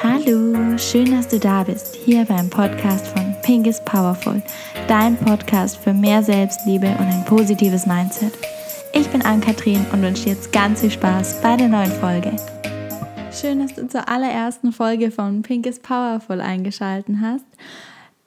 Hallo, schön, dass du da bist, hier beim Podcast von Pink is Powerful, dein Podcast für mehr Selbstliebe und ein positives Mindset. Ich bin Ann-Kathrin und wünsche dir jetzt ganz viel Spaß bei der neuen Folge. Schön, dass du zur allerersten Folge von Pink is Powerful eingeschaltet hast.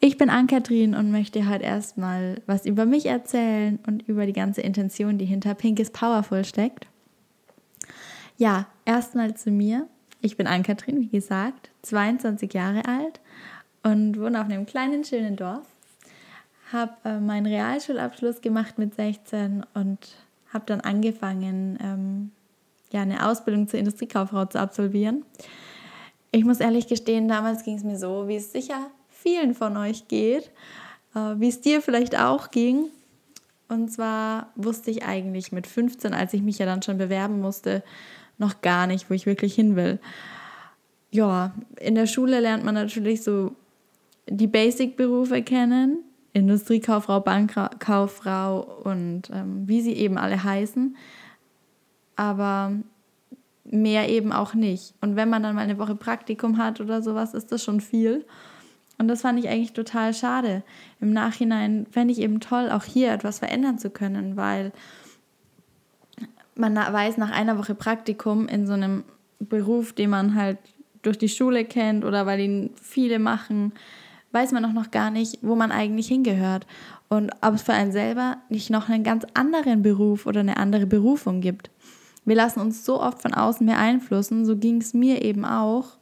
Ich bin Ann-Kathrin und möchte heute erstmal was über mich erzählen und über die ganze Intention, die hinter Pink is Powerful steckt. Ja, erstmal zu mir. Ich bin Ann-Kathrin, wie gesagt, 22 Jahre alt und wohne auf einem kleinen, schönen Dorf. Habe äh, meinen Realschulabschluss gemacht mit 16 und habe dann angefangen, ähm, ja, eine Ausbildung zur Industriekauffrau zu absolvieren. Ich muss ehrlich gestehen, damals ging es mir so, wie es sicher vielen von euch geht, äh, wie es dir vielleicht auch ging. Und zwar wusste ich eigentlich mit 15, als ich mich ja dann schon bewerben musste, noch gar nicht, wo ich wirklich hin will. Ja, in der Schule lernt man natürlich so die Basic-Berufe kennen, Industriekauffrau, Bankkauffrau und ähm, wie sie eben alle heißen, aber mehr eben auch nicht. Und wenn man dann mal eine Woche Praktikum hat oder sowas, ist das schon viel. Und das fand ich eigentlich total schade. Im Nachhinein fände ich eben toll, auch hier etwas verändern zu können, weil man weiß nach einer Woche Praktikum in so einem Beruf, den man halt durch die Schule kennt oder weil ihn viele machen, weiß man auch noch gar nicht, wo man eigentlich hingehört und ob es für einen selber nicht noch einen ganz anderen Beruf oder eine andere Berufung gibt. Wir lassen uns so oft von außen mehr einflussen, so ging es mir eben auch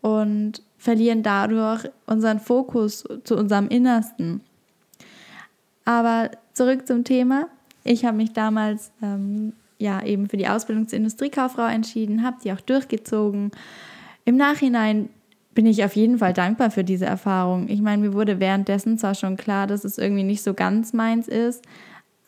und verlieren dadurch unseren Fokus zu unserem Innersten. Aber zurück zum Thema. Ich habe mich damals ähm, ja eben für die Ausbildung zur Industriekauffrau entschieden, habe die auch durchgezogen. Im Nachhinein bin ich auf jeden Fall dankbar für diese Erfahrung. Ich meine, mir wurde währenddessen zwar schon klar, dass es irgendwie nicht so ganz meins ist,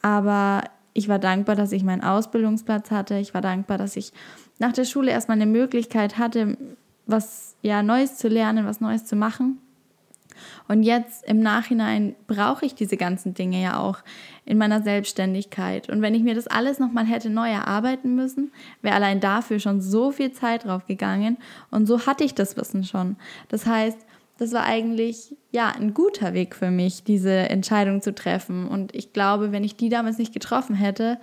aber ich war dankbar, dass ich meinen Ausbildungsplatz hatte. Ich war dankbar, dass ich nach der Schule erstmal eine Möglichkeit hatte, was ja Neues zu lernen, was Neues zu machen. Und jetzt im Nachhinein brauche ich diese ganzen Dinge ja auch in meiner Selbstständigkeit. Und wenn ich mir das alles nochmal hätte neu erarbeiten müssen, wäre allein dafür schon so viel Zeit drauf gegangen. Und so hatte ich das Wissen schon. Das heißt, das war eigentlich ja ein guter Weg für mich, diese Entscheidung zu treffen. Und ich glaube, wenn ich die damals nicht getroffen hätte,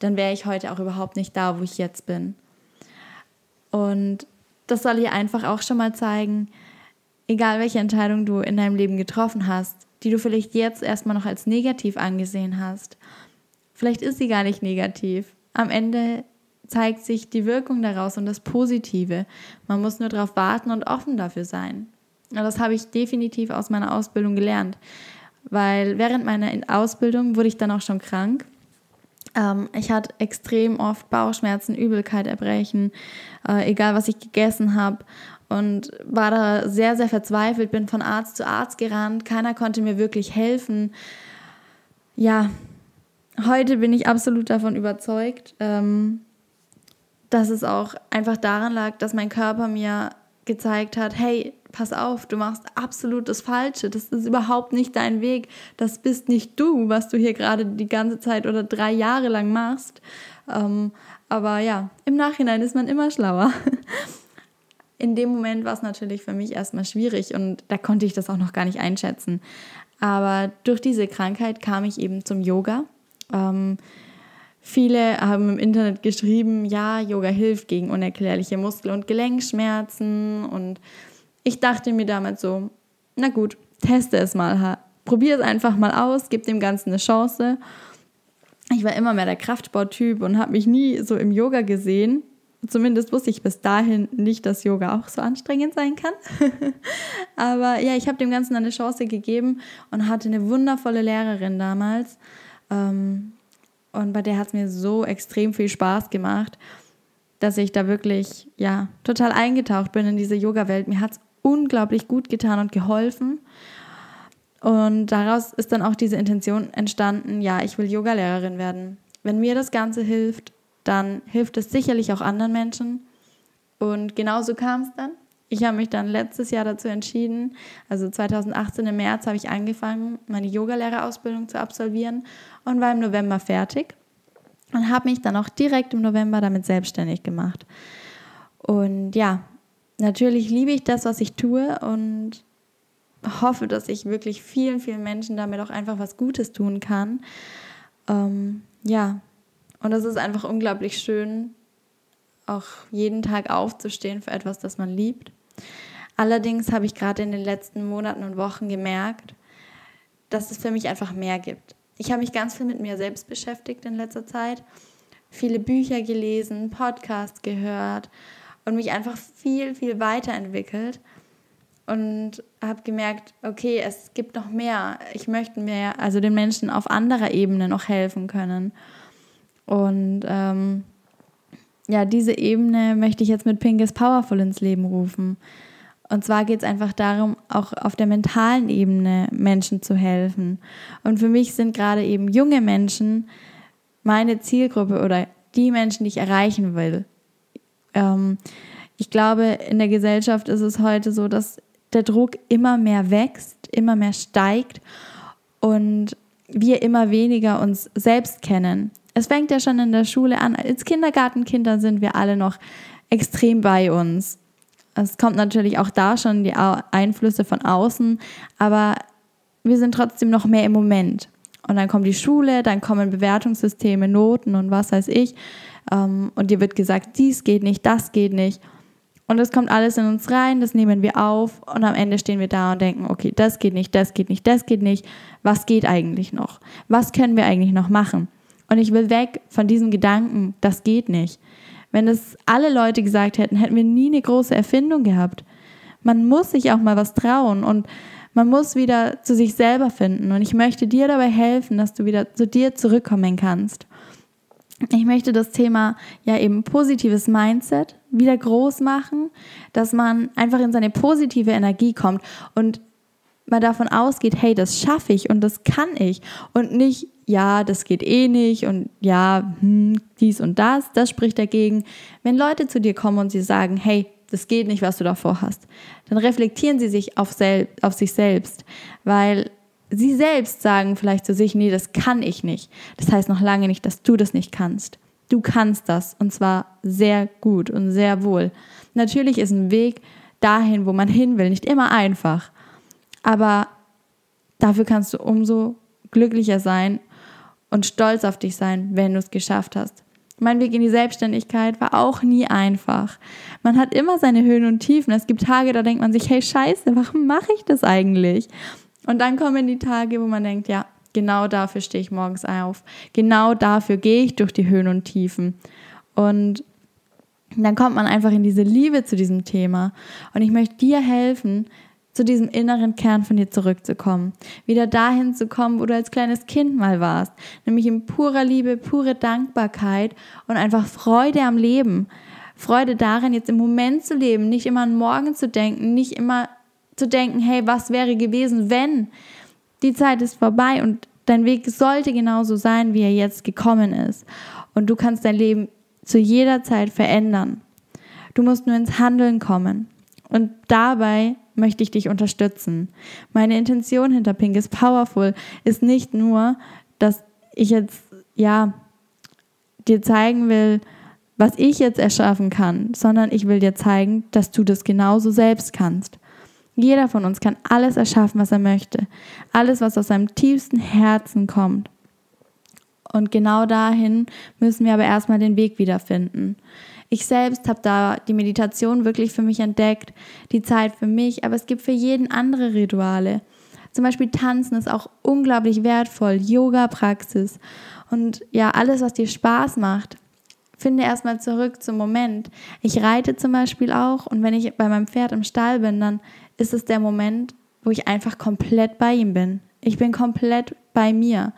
dann wäre ich heute auch überhaupt nicht da, wo ich jetzt bin. Und das soll hier einfach auch schon mal zeigen, egal welche Entscheidung du in deinem Leben getroffen hast, die du vielleicht jetzt erstmal noch als negativ angesehen hast, vielleicht ist sie gar nicht negativ. Am Ende zeigt sich die Wirkung daraus und das Positive. Man muss nur darauf warten und offen dafür sein. Und das habe ich definitiv aus meiner Ausbildung gelernt, weil während meiner Ausbildung wurde ich dann auch schon krank. Ähm, ich hatte extrem oft Bauchschmerzen, Übelkeit, Erbrechen, äh, egal was ich gegessen habe und war da sehr, sehr verzweifelt, bin von Arzt zu Arzt gerannt, keiner konnte mir wirklich helfen. Ja, heute bin ich absolut davon überzeugt, ähm, dass es auch einfach daran lag, dass mein Körper mir gezeigt hat, hey, pass auf, du machst absolut das Falsche, das ist überhaupt nicht dein Weg, das bist nicht du, was du hier gerade die ganze Zeit oder drei Jahre lang machst. Ähm, aber ja, im Nachhinein ist man immer schlauer. in dem Moment war es natürlich für mich erstmal schwierig und da konnte ich das auch noch gar nicht einschätzen. Aber durch diese Krankheit kam ich eben zum Yoga. Ähm, viele haben im Internet geschrieben, ja, Yoga hilft gegen unerklärliche Muskel- und Gelenkschmerzen. Und ich dachte mir damals so, na gut, teste es mal, probier es einfach mal aus, gib dem Ganzen eine Chance. Ich war immer mehr der Kraftsporttyp und habe mich nie so im Yoga gesehen. Zumindest wusste ich bis dahin nicht, dass Yoga auch so anstrengend sein kann. Aber ja, ich habe dem Ganzen eine Chance gegeben und hatte eine wundervolle Lehrerin damals. Ähm, und bei der hat es mir so extrem viel Spaß gemacht, dass ich da wirklich ja total eingetaucht bin in diese Yoga-Welt. Mir hat es unglaublich gut getan und geholfen. Und daraus ist dann auch diese Intention entstanden, ja, ich will Yogalehrerin werden. Wenn mir das Ganze hilft, dann hilft es sicherlich auch anderen Menschen. Und genauso kam es dann. Ich habe mich dann letztes Jahr dazu entschieden, also 2018 im März habe ich angefangen, meine Yogalehrerausbildung zu absolvieren und war im November fertig und habe mich dann auch direkt im November damit selbstständig gemacht. Und ja, natürlich liebe ich das, was ich tue und hoffe, dass ich wirklich vielen, vielen Menschen damit auch einfach was Gutes tun kann. Ähm, ja, und es ist einfach unglaublich schön, auch jeden Tag aufzustehen für etwas, das man liebt. Allerdings habe ich gerade in den letzten Monaten und Wochen gemerkt, dass es für mich einfach mehr gibt. Ich habe mich ganz viel mit mir selbst beschäftigt in letzter Zeit, viele Bücher gelesen, Podcasts gehört und mich einfach viel, viel weiterentwickelt und habe gemerkt, okay, es gibt noch mehr. Ich möchte mehr, also den Menschen auf anderer Ebene noch helfen können. Und ähm, ja, diese Ebene möchte ich jetzt mit Pink is Powerful ins Leben rufen. Und zwar geht es einfach darum, auch auf der mentalen Ebene Menschen zu helfen. Und für mich sind gerade eben junge Menschen meine Zielgruppe oder die Menschen, die ich erreichen will. Ähm, ich glaube, in der Gesellschaft ist es heute so, dass der Druck immer mehr wächst, immer mehr steigt und wir immer weniger uns selbst kennen. Es fängt ja schon in der Schule an. Als Kindergartenkinder sind wir alle noch extrem bei uns. Es kommt natürlich auch da schon die Einflüsse von außen, aber wir sind trotzdem noch mehr im Moment. Und dann kommt die Schule, dann kommen Bewertungssysteme, Noten und was weiß ich. Ähm, und dir wird gesagt, dies geht nicht, das geht nicht. Und das kommt alles in uns rein, das nehmen wir auf und am Ende stehen wir da und denken, okay, das geht nicht, das geht nicht, das geht nicht. Was geht eigentlich noch? Was können wir eigentlich noch machen? Und ich will weg von diesem Gedanken, das geht nicht. Wenn das alle Leute gesagt hätten, hätten wir nie eine große Erfindung gehabt. Man muss sich auch mal was trauen und man muss wieder zu sich selber finden. Und ich möchte dir dabei helfen, dass du wieder zu dir zurückkommen kannst. Ich möchte das Thema ja eben positives Mindset wieder groß machen, dass man einfach in seine positive Energie kommt und mal davon ausgeht, hey, das schaffe ich und das kann ich und nicht, ja, das geht eh nicht und ja, hm, dies und das, das spricht dagegen. Wenn Leute zu dir kommen und sie sagen, hey, das geht nicht, was du davor hast, dann reflektieren sie sich auf, sel auf sich selbst, weil sie selbst sagen vielleicht zu sich, nee, das kann ich nicht. Das heißt noch lange nicht, dass du das nicht kannst. Du kannst das und zwar sehr gut und sehr wohl. Natürlich ist ein Weg dahin, wo man hin will, nicht immer einfach. Aber dafür kannst du umso glücklicher sein und stolz auf dich sein, wenn du es geschafft hast. Mein Weg in die Selbstständigkeit war auch nie einfach. Man hat immer seine Höhen und Tiefen. Es gibt Tage, da denkt man sich, hey Scheiße, warum mache ich das eigentlich? Und dann kommen die Tage, wo man denkt, ja, genau dafür stehe ich morgens auf. Genau dafür gehe ich durch die Höhen und Tiefen. Und dann kommt man einfach in diese Liebe zu diesem Thema. Und ich möchte dir helfen, zu diesem inneren Kern von dir zurückzukommen. Wieder dahin zu kommen, wo du als kleines Kind mal warst. Nämlich in purer Liebe, pure Dankbarkeit und einfach Freude am Leben. Freude darin, jetzt im Moment zu leben, nicht immer an morgen zu denken, nicht immer zu denken, hey, was wäre gewesen, wenn? Die Zeit ist vorbei und dein Weg sollte genauso sein, wie er jetzt gekommen ist. Und du kannst dein Leben zu jeder Zeit verändern. Du musst nur ins Handeln kommen. Und dabei möchte ich dich unterstützen. Meine Intention hinter Pink is Powerful ist nicht nur, dass ich jetzt, ja, dir zeigen will, was ich jetzt erschaffen kann, sondern ich will dir zeigen, dass du das genauso selbst kannst. Jeder von uns kann alles erschaffen, was er möchte. Alles, was aus seinem tiefsten Herzen kommt. Und genau dahin müssen wir aber erstmal den Weg wiederfinden. Ich selbst habe da die Meditation wirklich für mich entdeckt, die Zeit für mich, aber es gibt für jeden andere Rituale. Zum Beispiel Tanzen ist auch unglaublich wertvoll, Yoga-Praxis und ja, alles, was dir Spaß macht. Finde erstmal zurück zum Moment. Ich reite zum Beispiel auch und wenn ich bei meinem Pferd im Stall bin, dann ist es der Moment, wo ich einfach komplett bei ihm bin. Ich bin komplett bei mir,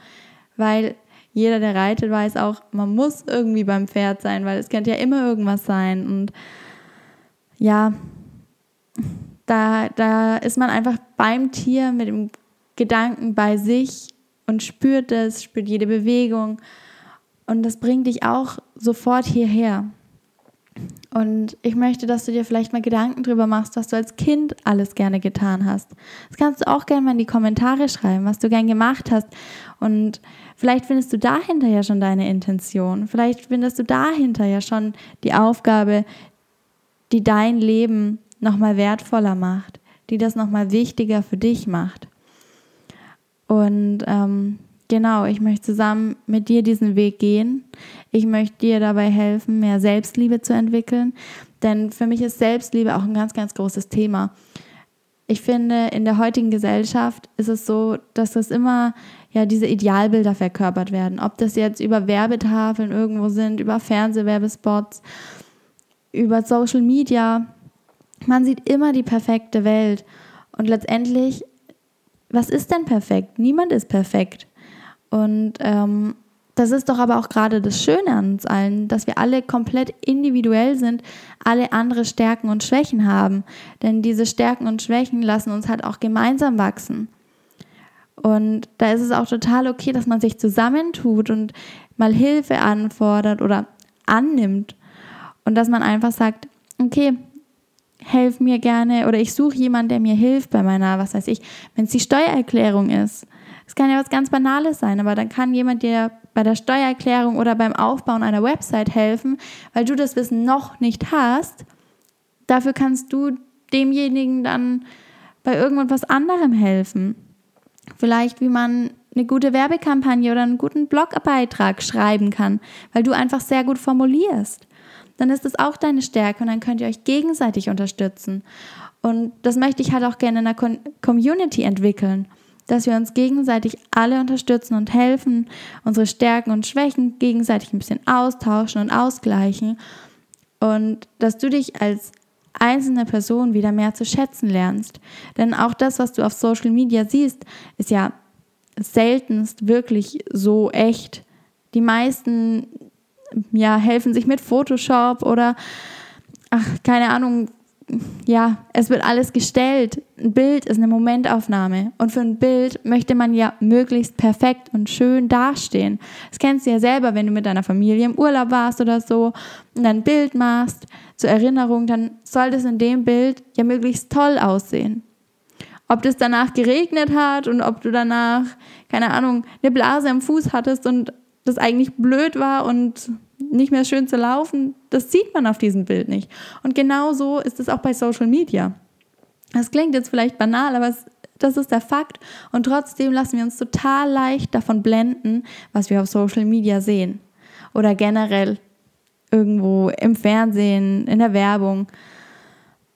weil jeder, der reitet, weiß auch, man muss irgendwie beim Pferd sein, weil es könnte ja immer irgendwas sein. Und ja, da, da ist man einfach beim Tier mit dem Gedanken bei sich und spürt es, spürt jede Bewegung. Und das bringt dich auch sofort hierher. Und ich möchte, dass du dir vielleicht mal Gedanken drüber machst, was du als Kind alles gerne getan hast. Das kannst du auch gerne mal in die Kommentare schreiben, was du gern gemacht hast. Und vielleicht findest du dahinter ja schon deine Intention. Vielleicht findest du dahinter ja schon die Aufgabe, die dein Leben nochmal wertvoller macht, die das nochmal wichtiger für dich macht. Und ähm, genau, ich möchte zusammen mit dir diesen Weg gehen. Ich möchte dir dabei helfen, mehr Selbstliebe zu entwickeln. Denn für mich ist Selbstliebe auch ein ganz, ganz großes Thema. Ich finde, in der heutigen Gesellschaft ist es so, dass das immer ja diese Idealbilder verkörpert werden. Ob das jetzt über Werbetafeln irgendwo sind, über Fernsehwerbespots, über Social Media. Man sieht immer die perfekte Welt. Und letztendlich, was ist denn perfekt? Niemand ist perfekt. Und ähm, das ist doch aber auch gerade das Schöne an uns allen, dass wir alle komplett individuell sind, alle andere Stärken und Schwächen haben. Denn diese Stärken und Schwächen lassen uns halt auch gemeinsam wachsen. Und da ist es auch total okay, dass man sich zusammentut und mal Hilfe anfordert oder annimmt. Und dass man einfach sagt, okay, helf mir gerne oder ich suche jemanden, der mir hilft bei meiner, was weiß ich, wenn es die Steuererklärung ist. Es kann ja was ganz Banales sein, aber dann kann jemand dir bei der Steuererklärung oder beim Aufbauen einer Website helfen, weil du das Wissen noch nicht hast. Dafür kannst du demjenigen dann bei irgendwas anderem helfen. Vielleicht, wie man eine gute Werbekampagne oder einen guten Blogbeitrag schreiben kann, weil du einfach sehr gut formulierst. Dann ist das auch deine Stärke und dann könnt ihr euch gegenseitig unterstützen. Und das möchte ich halt auch gerne in einer Community entwickeln, dass wir uns gegenseitig alle unterstützen und helfen, unsere Stärken und Schwächen gegenseitig ein bisschen austauschen und ausgleichen und dass du dich als einzelne Person wieder mehr zu schätzen lernst. Denn auch das, was du auf Social Media siehst, ist ja seltenst wirklich so echt. Die meisten ja, helfen sich mit Photoshop oder ach, keine Ahnung, ja, es wird alles gestellt. Ein Bild ist eine Momentaufnahme. Und für ein Bild möchte man ja möglichst perfekt und schön dastehen. Das kennst du ja selber, wenn du mit deiner Familie im Urlaub warst oder so und ein Bild machst zur Erinnerung, dann soll das in dem Bild ja möglichst toll aussehen. Ob das danach geregnet hat und ob du danach, keine Ahnung, eine Blase am Fuß hattest und das eigentlich blöd war und nicht mehr schön zu laufen, das sieht man auf diesem Bild nicht. Und genau so ist es auch bei Social Media. Das klingt jetzt vielleicht banal, aber es, das ist der Fakt. Und trotzdem lassen wir uns total leicht davon blenden, was wir auf Social Media sehen. Oder generell irgendwo im Fernsehen, in der Werbung.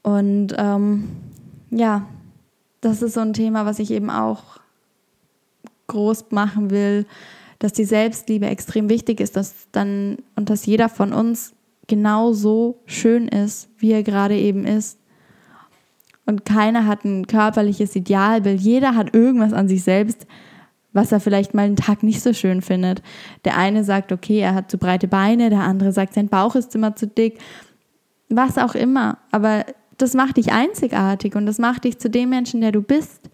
Und ähm, ja, das ist so ein Thema, was ich eben auch groß machen will, dass die Selbstliebe extrem wichtig ist, dass dann und dass jeder von uns genau so schön ist, wie er gerade eben ist. Und keiner hat ein körperliches Idealbild. Jeder hat irgendwas an sich selbst, was er vielleicht mal einen Tag nicht so schön findet. Der eine sagt, okay, er hat zu breite Beine, der andere sagt, sein Bauch ist immer zu dick. Was auch immer. Aber das macht dich einzigartig und das macht dich zu dem Menschen, der du bist.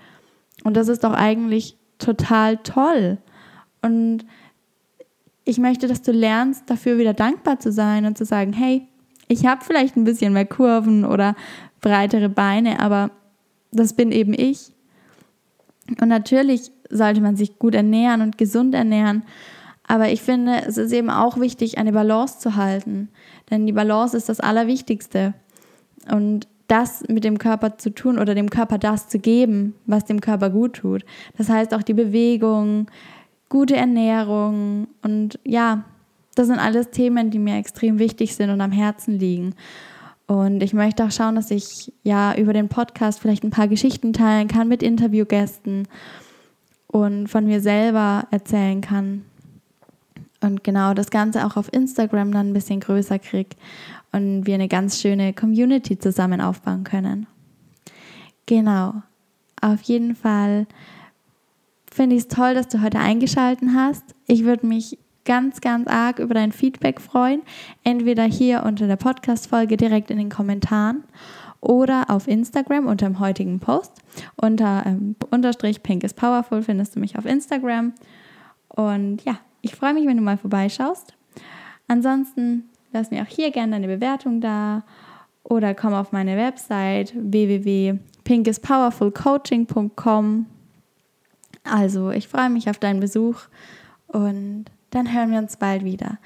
Und das ist doch eigentlich total toll. Und ich möchte, dass du lernst, dafür wieder dankbar zu sein und zu sagen, hey, ich habe vielleicht ein bisschen mehr Kurven oder breitere Beine, aber das bin eben ich. Und natürlich sollte man sich gut ernähren und gesund ernähren. Aber ich finde, es ist eben auch wichtig, eine Balance zu halten. Denn die Balance ist das Allerwichtigste. Und das mit dem Körper zu tun oder dem Körper das zu geben, was dem Körper gut tut. Das heißt auch die Bewegung, gute Ernährung und ja, das sind alles Themen, die mir extrem wichtig sind und am Herzen liegen. Und ich möchte auch schauen, dass ich ja über den Podcast vielleicht ein paar Geschichten teilen kann mit Interviewgästen und von mir selber erzählen kann. Und genau das Ganze auch auf Instagram dann ein bisschen größer kriege und wir eine ganz schöne Community zusammen aufbauen können. Genau. Auf jeden Fall finde ich es toll, dass du heute eingeschaltet hast. Ich würde mich ganz, ganz arg über dein Feedback freuen. Entweder hier unter der Podcast-Folge direkt in den Kommentaren oder auf Instagram unter dem heutigen Post. Unter ähm, Unterstrich Pink is Powerful findest du mich auf Instagram. Und ja, ich freue mich, wenn du mal vorbeischaust. Ansonsten lass mir auch hier gerne deine Bewertung da oder komm auf meine Website www.pinkispowerfulcoaching.com also, ich freue mich auf deinen Besuch und dann hören wir uns bald wieder.